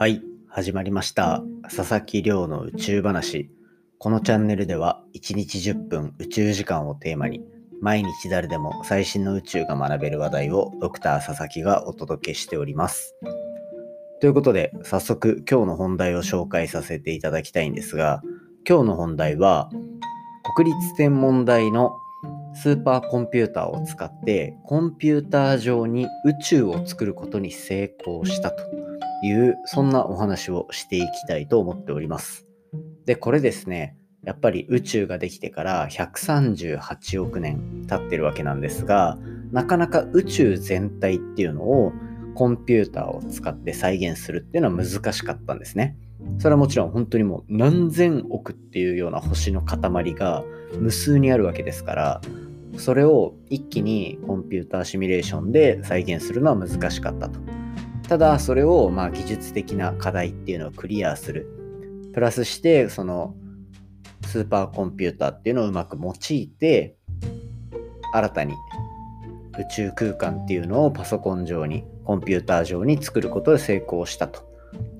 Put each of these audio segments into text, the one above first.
はい、始まりました。佐々木亮の宇宙話。このチャンネルでは1日10分宇宙時間をテーマに毎日誰でも最新の宇宙が学べる話題をドクター佐々木がお届けしております。ということで早速今日の本題を紹介させていただきたいんですが今日の本題は国立天文台のスーパーコンピューターを使ってコンピューター上に宇宙を作ることに成功したというそんなお話をしていきたいと思っております。でこれですねやっぱり宇宙ができてから138億年経ってるわけなんですがなかなか宇宙全体っていうのをコンピューターを使って再現するっていうのは難しかったんですね。それはもちろん本当にもう何千億っていうような星の塊が無数にあるわけですからそれを一気にコンピューターシミュレーションで再現するのは難しかったと。ただそれをまあ技術的な課題っていうのをクリアする。プラスしてそのスーパーコンピューターっていうのをうまく用いて新たに宇宙空間っていうのをパソコン上にコンピューター上に作ることで成功したと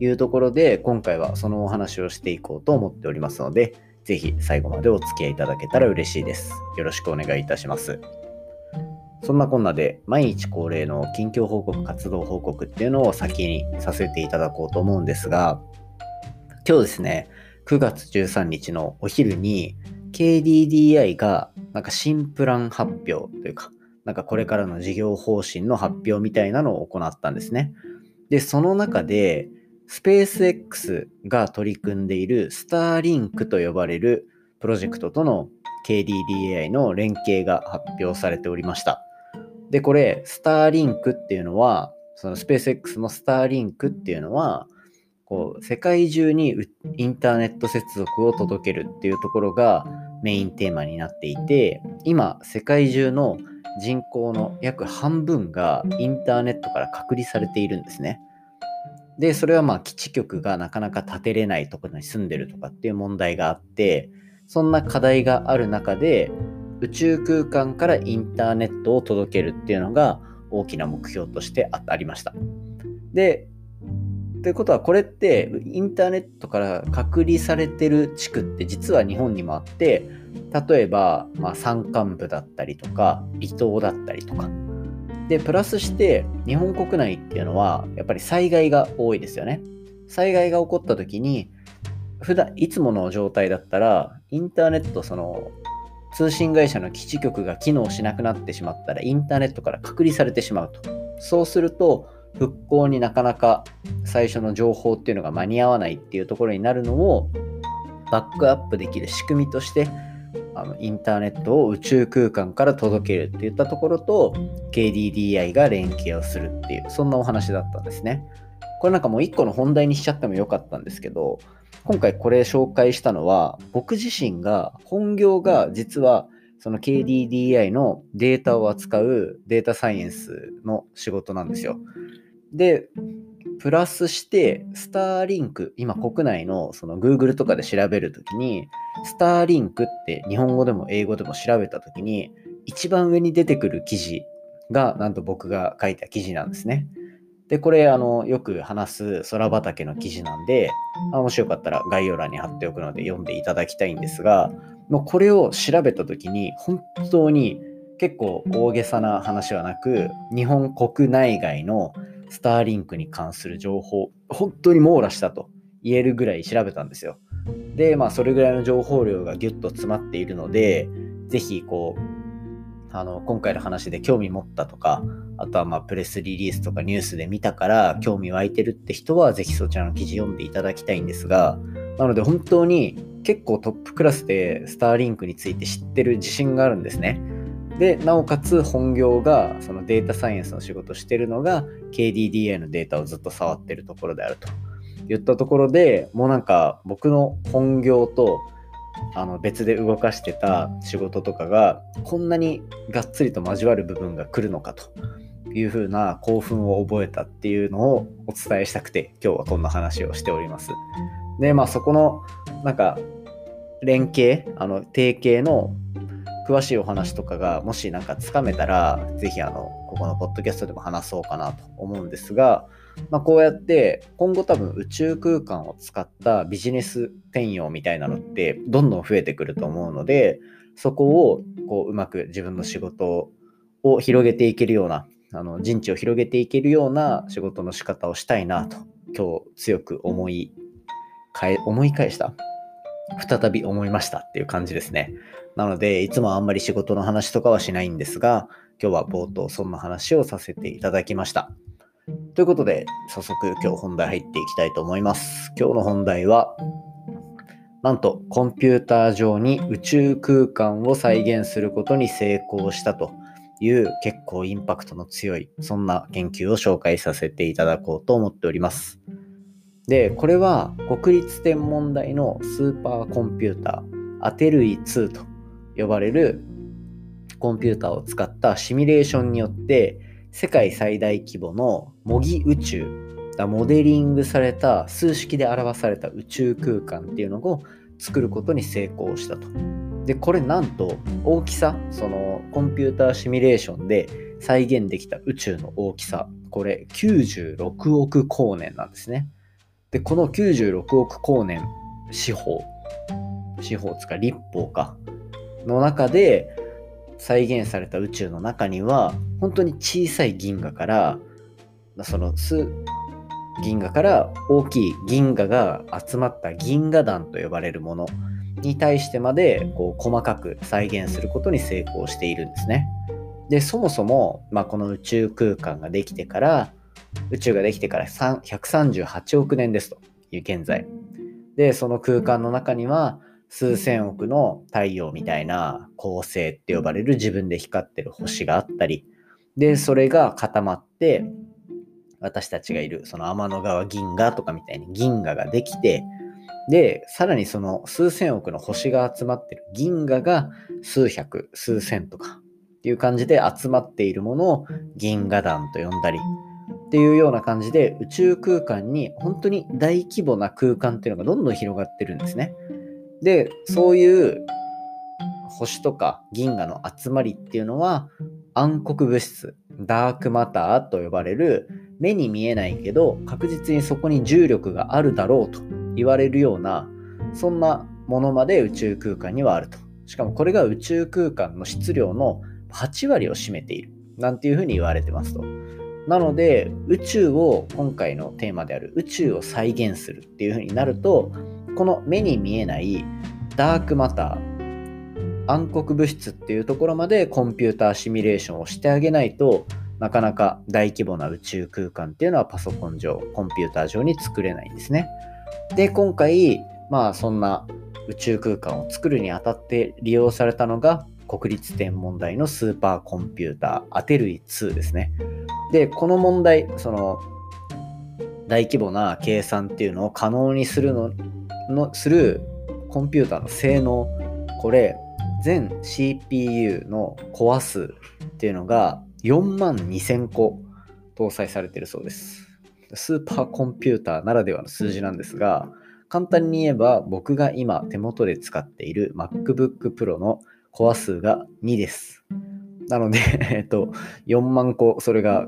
いうところで今回はそのお話をしていこうと思っておりますのでぜひ最後までお付き合いいただけたら嬉しいです。よろしくお願いいたします。そんなこんなで毎日恒例の近況報告活動報告っていうのを先にさせていただこうと思うんですが今日ですね9月13日のお昼に KDDI がなんか新プラン発表というかなんかこれからの事業方針の発表みたいなのを行ったんですね。でその中でスペース X が取り組んでいるスターリンクと呼ばれるプロジェクトとの KDDI の連携が発表されておりました。で、これ、スターリンクっていうのは、そのスペース X のスターリンクっていうのは、こう、世界中にインターネット接続を届けるっていうところがメインテーマになっていて、今、世界中の人口の約半分がインターネットから隔離されているんですね。で、それはまあ基地局がなかなか建てれないところに住んでるとかっていう問題があって、そんな課題がある中で、宇宙空間からインターネットを届けるっていうのが大きな目標としてありました。で、ということはこれってインターネットから隔離されてる地区って実は日本にもあって例えば、まあ、山間部だったりとか離島だったりとかでプラスして日本国内っていうのはやっぱり災害が多いですよね災害が起こった時に普段いつもの状態だったらインターネットその通信会社の基地局が機能しなくなってしまったらインターネットから隔離されてしまうとそうすると復興になかなか最初の情報っていうのが間に合わないっていうところになるのをバックアップできる仕組みとしてあのインターネットを宇宙空間から届けるっていったところと KDDI が連携をするっていうそんなお話だったんですね。これなんかもう一個の本題にしちゃってもよかったんですけど今回これ紹介したのは僕自身が本業が実はその KDDI のデータを扱うデータサイエンスの仕事なんですよ。で、プラスして、スターリンク、今国内のその Google とかで調べるときに、スターリンクって日本語でも英語でも調べたときに、一番上に出てくる記事が、なんと僕が書いた記事なんですね。で、これ、あの、よく話す空畑の記事なんで、あもしよかったら概要欄に貼っておくので読んでいただきたいんですが、もうこれを調べたときに、本当に結構大げさな話はなく、日本国内外のスターリンクに関する情報、本当に網羅したと言えるぐらい調べたんですよ。で、まあ、それぐらいの情報量がギュッと詰まっているので、ぜひ、こう、あの、今回の話で興味持ったとか、あとはまあプレスリリースとかニュースで見たから興味湧いてるって人はぜひそちらの記事読んでいただきたいんですが、なので本当に結構トップクラスでスターリンクについて知ってる自信があるんですね。で、なおかつ本業がそのデータサイエンスの仕事してるのが KDDI のデータをずっと触ってるところであると言ったところでもうなんか僕の本業とあの別で動かしてた仕事とかがこんなにがっつりと交わる部分が来るのかというふうな興奮を覚えたっていうのをお伝えしたくて今日はこんな話をしております。でまあそこのなんか連携あの提携の詳しいお話とかがもしなんかつかめたら、ぜひあの、ここのポッドキャストでも話そうかなと思うんですが、まあ、こうやって今後多分宇宙空間を使ったビジネス転用みたいなのってどんどん増えてくると思うので、そこをこううまく自分の仕事を広げていけるような、あの陣地を広げていけるような仕事の仕方をしたいなと、今日強く思い思い返した？再び思いましたっていう感じですね。なので、いつもあんまり仕事の話とかはしないんですが、今日は冒頭そんな話をさせていただきました。ということで、早速今日本題入っていきたいと思います。今日の本題は、なんとコンピューター上に宇宙空間を再現することに成功したという結構インパクトの強い、そんな研究を紹介させていただこうと思っております。で、これは国立天文台のスーパーコンピューター、アテルイ2と呼ばれるコンピューターを使ったシミュレーションによって世界最大規模の模擬宇宙だモデリングされた数式で表された宇宙空間っていうのを作ることに成功したと。でこれなんと大きさそのコンピューターシミュレーションで再現できた宇宙の大きさこれ96億光年なんですね。でこの96億光年四方四方つか立方かの中で再現された宇宙の中には本当に小さい銀河からその銀河から大きい銀河が集まった銀河団と呼ばれるものに対してまでこう細かく再現することに成功しているんですね。でそもそも、まあ、この宇宙空間ができてから宇宙ができてから138億年ですという現在。でその空間の中には数千億の太陽みたいな恒星って呼ばれる自分で光ってる星があったり、で、それが固まって、私たちがいるその天の川銀河とかみたいに銀河ができて、で、さらにその数千億の星が集まってる銀河が数百、数千とかっていう感じで集まっているものを銀河団と呼んだりっていうような感じで宇宙空間に本当に大規模な空間っていうのがどんどん広がってるんですね。で、そういう星とか銀河の集まりっていうのは暗黒物質、ダークマターと呼ばれる目に見えないけど確実にそこに重力があるだろうと言われるようなそんなものまで宇宙空間にはあると。しかもこれが宇宙空間の質量の8割を占めているなんていうふうに言われてますと。なので宇宙を今回のテーマである宇宙を再現するっていうふうになるとこの目に見えないダークマター、暗黒物質っていうところまでコンピューターシミュレーションをしてあげないとなかなか大規模な宇宙空間っていうのはパソコン上、コンピューター上に作れないんですね。で、今回、まあそんな宇宙空間を作るにあたって利用されたのが国立天文台のスーパーコンピューターアテルイ2ですね。で、この問題、その大規模な計算っていうのを可能にするののするコンピューターの性能。これ全 CPU のコア数っていうのが4万2000個搭載されてるそうです。スーパーコンピューターならではの数字なんですが簡単に言えば僕が今手元で使っている MacBook Pro のコア数が2です。なので、えっと、4万個、それが、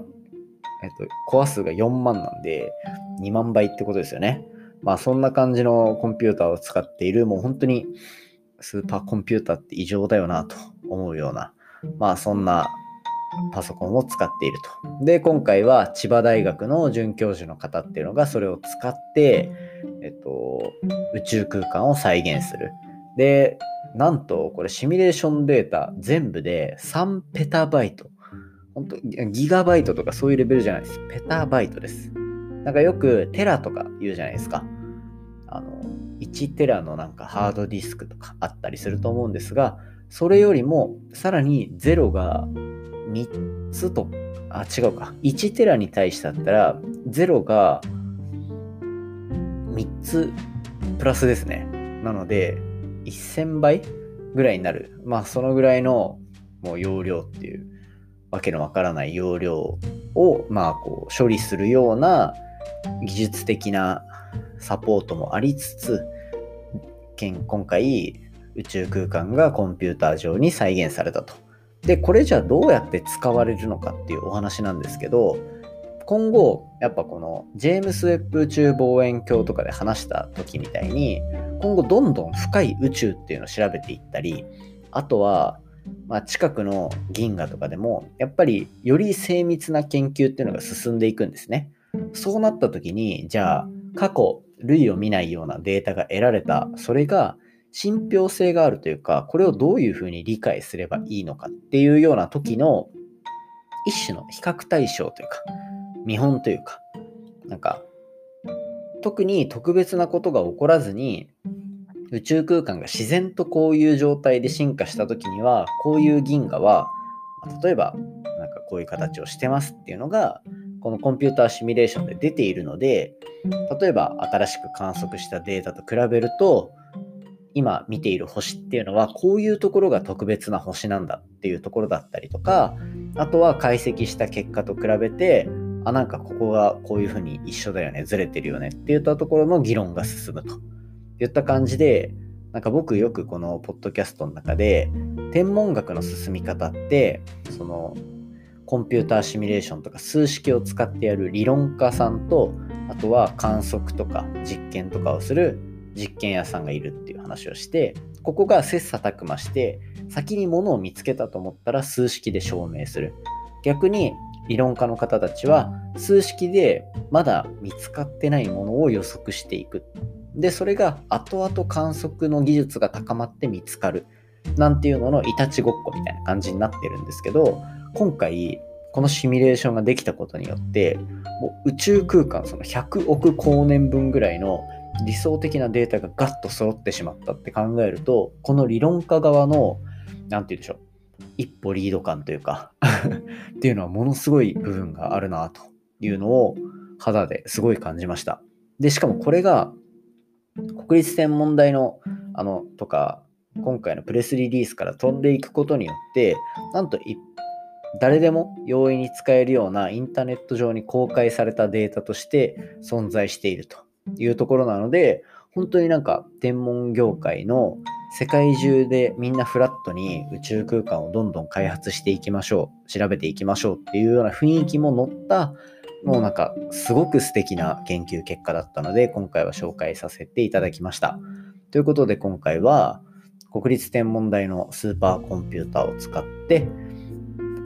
えっと、コア数が4万なんで、2万倍ってことですよね。まあそんな感じのコンピューターを使っている、もう本当にスーパーコンピューターって異常だよなと思うような、まあそんなパソコンを使っていると。で、今回は千葉大学の准教授の方っていうのがそれを使って、えっと、宇宙空間を再現する。で、なんとこれシミュレーションデータ全部で3ペタバイト。本当ギガバイトとかそういうレベルじゃないです。ペタバイトです。なんかよくテラとか言うじゃないですか。あの、1テラのなんかハードディスクとかあったりすると思うんですが、それよりもさらに0が3つと、あ、違うか。1テラに対してだったら、0が3つプラスですね。なので、1000倍ぐらいになる。まあ、そのぐらいのもう容量っていう、わけのわからない容量を、まあ、こう、処理するような技術的なサポートもありつつ、今回宇宙空間がコンピューター上に再現されたと。で、これじゃあどうやって使われるのかっていうお話なんですけど、今後、やっぱこのジェームス・ウェッブ宇宙望遠鏡とかで話した時みたいに、今後どんどん深い宇宙っていうのを調べていったり、あとは、まあ、近くの銀河とかでも、やっぱりより精密な研究っていうのが進んでいくんですね。そうなった時に、じゃあ、過去、類を見ないようなデータが得られた、それが信憑性があるというか、これをどういうふうに理解すればいいのかっていうような時の一種の比較対象というか、見本というか、なんか、特に特別なことが起こらずに、宇宙空間が自然とこういう状態で進化した時には、こういう銀河は、例えば、なんかこういう形をしてますっていうのが、このコンピューターシミュレーションで出ているので、例えば新しく観測したデータと比べると、今見ている星っていうのはこういうところが特別な星なんだっていうところだったりとかあとは解析した結果と比べてあなんかここがこういうふうに一緒だよねずれてるよねっていったところの議論が進むと。いった感じでなんか僕よくこのポッドキャストの中で天文学の進み方ってそのコンピューターシミュレーションとか数式を使ってやる理論家さんとあとは観測とか実験とかをする実験屋さんがいるっていう話をしてここが切磋琢磨して先にものを見つけたと思ったら数式で証明する。逆に理論家の方たちは数式でまだ見つかってないものを予測していく。でそれが後々観測の技術が高まって見つかる。なんていうののいたちごっこみたいな感じになってるんですけど今回このシミュレーションができたことによってもう宇宙空間その100億光年分ぐらいの理想的なデータがガッと揃ってしまったって考えるとこの理論家側の何て言うんでしょう一歩リード感というか っていうのはものすごい部分があるなというのを肌ですごい感じました。でしかもこれが国立天文台のあのとか今回のプレスリリースから飛んでいくことによってなんと一誰でも容易に使えるようなインターネット上に公開されたデータとして存在しているというところなので、本当になんか天文業界の世界中でみんなフラットに宇宙空間をどんどん開発していきましょう、調べていきましょうっていうような雰囲気も乗った、もうなんかすごく素敵な研究結果だったので、今回は紹介させていただきました。ということで今回は国立天文台のスーパーコンピューターを使って、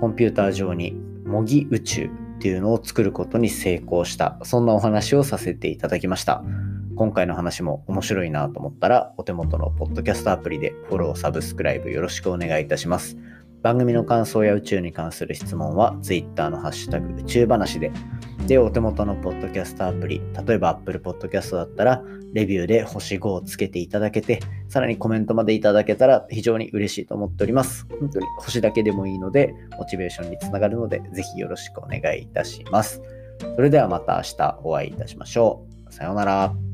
コンピューター上に模擬宇宙っていうのを作ることに成功した、そんなお話をさせていただきました。今回の話も面白いなと思ったら、お手元のポッドキャストアプリでフォロー、サブスクライブよろしくお願いいたします。番組の感想や宇宙に関する質問は Twitter のハッシュタグ宇宙話で、で、お手元のポッドキャストアプリ、例えば Apple Podcast だったら、レビューで星5をつけていただけて、さらにコメントまでいただけたら非常に嬉しいと思っております。本当に星だけでもいいので、モチベーションにつながるので、ぜひよろしくお願いいたします。それではまた明日お会いいたしましょう。さようなら。